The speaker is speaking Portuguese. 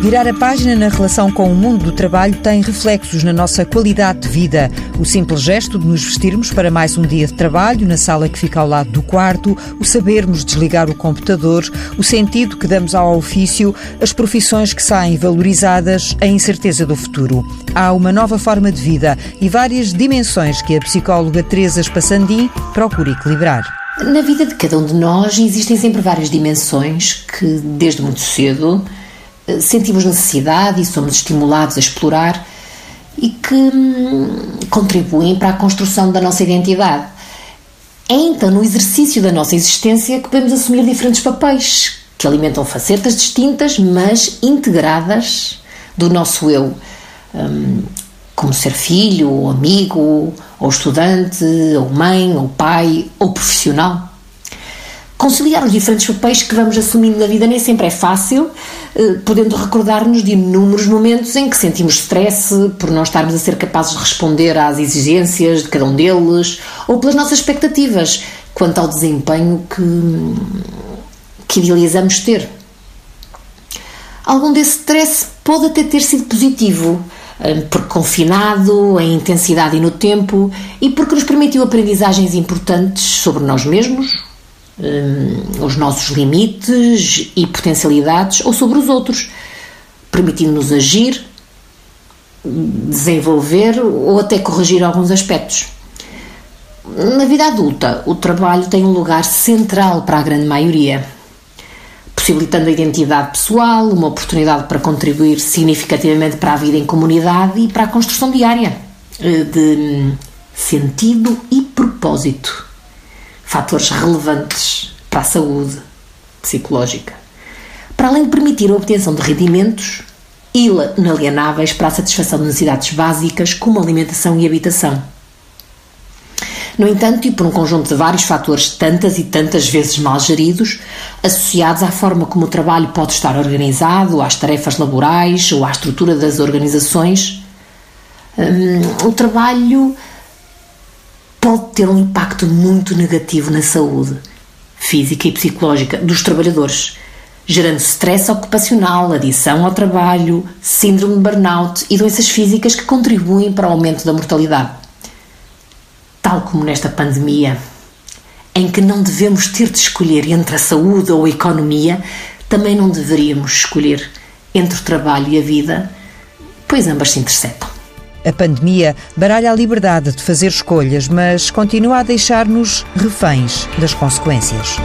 Virar a página na relação com o mundo do trabalho tem reflexos na nossa qualidade de vida. O simples gesto de nos vestirmos para mais um dia de trabalho na sala que fica ao lado do quarto, o sabermos desligar o computador, o sentido que damos ao ofício, as profissões que saem valorizadas, a incerteza do futuro. Há uma nova forma de vida e várias dimensões que a psicóloga Teresa Spassandim procura equilibrar. Na vida de cada um de nós existem sempre várias dimensões que, desde muito cedo, sentimos necessidade e somos estimulados a explorar e que hum, contribuem para a construção da nossa identidade. É então no exercício da nossa existência que podemos assumir diferentes papéis que alimentam facetas distintas, mas integradas do nosso eu, hum, como ser filho, ou amigo, ou estudante, ou mãe, ou pai, ou profissional. Conciliar os diferentes papéis que vamos assumindo na vida nem sempre é fácil, eh, podendo recordar-nos de inúmeros momentos em que sentimos stress por não estarmos a ser capazes de responder às exigências de cada um deles ou pelas nossas expectativas quanto ao desempenho que, que idealizamos ter. Algum desse stress pode até ter sido positivo, eh, porque confinado em intensidade e no tempo e porque nos permitiu aprendizagens importantes sobre nós mesmos, um, os nossos limites e potencialidades ou sobre os outros, permitindo-nos agir, desenvolver ou até corrigir alguns aspectos. Na vida adulta, o trabalho tem um lugar central para a grande maioria, possibilitando a identidade pessoal, uma oportunidade para contribuir significativamente para a vida em comunidade e para a construção diária eh, de sentido e propósito fatores relevantes para a saúde psicológica, para além de permitir a obtenção de rendimentos inalienáveis para a satisfação de necessidades básicas como alimentação e habitação. No entanto, e por um conjunto de vários fatores, tantas e tantas vezes mal geridos, associados à forma como o trabalho pode estar organizado, às tarefas laborais ou à estrutura das organizações, hum, o trabalho ter um impacto muito negativo na saúde física e psicológica dos trabalhadores, gerando stress ocupacional, adição ao trabalho, síndrome de burnout e doenças físicas que contribuem para o aumento da mortalidade. Tal como nesta pandemia, em que não devemos ter de escolher entre a saúde ou a economia, também não deveríamos escolher entre o trabalho e a vida, pois ambas se interceptam. A pandemia baralha a liberdade de fazer escolhas, mas continua a deixar-nos reféns das consequências.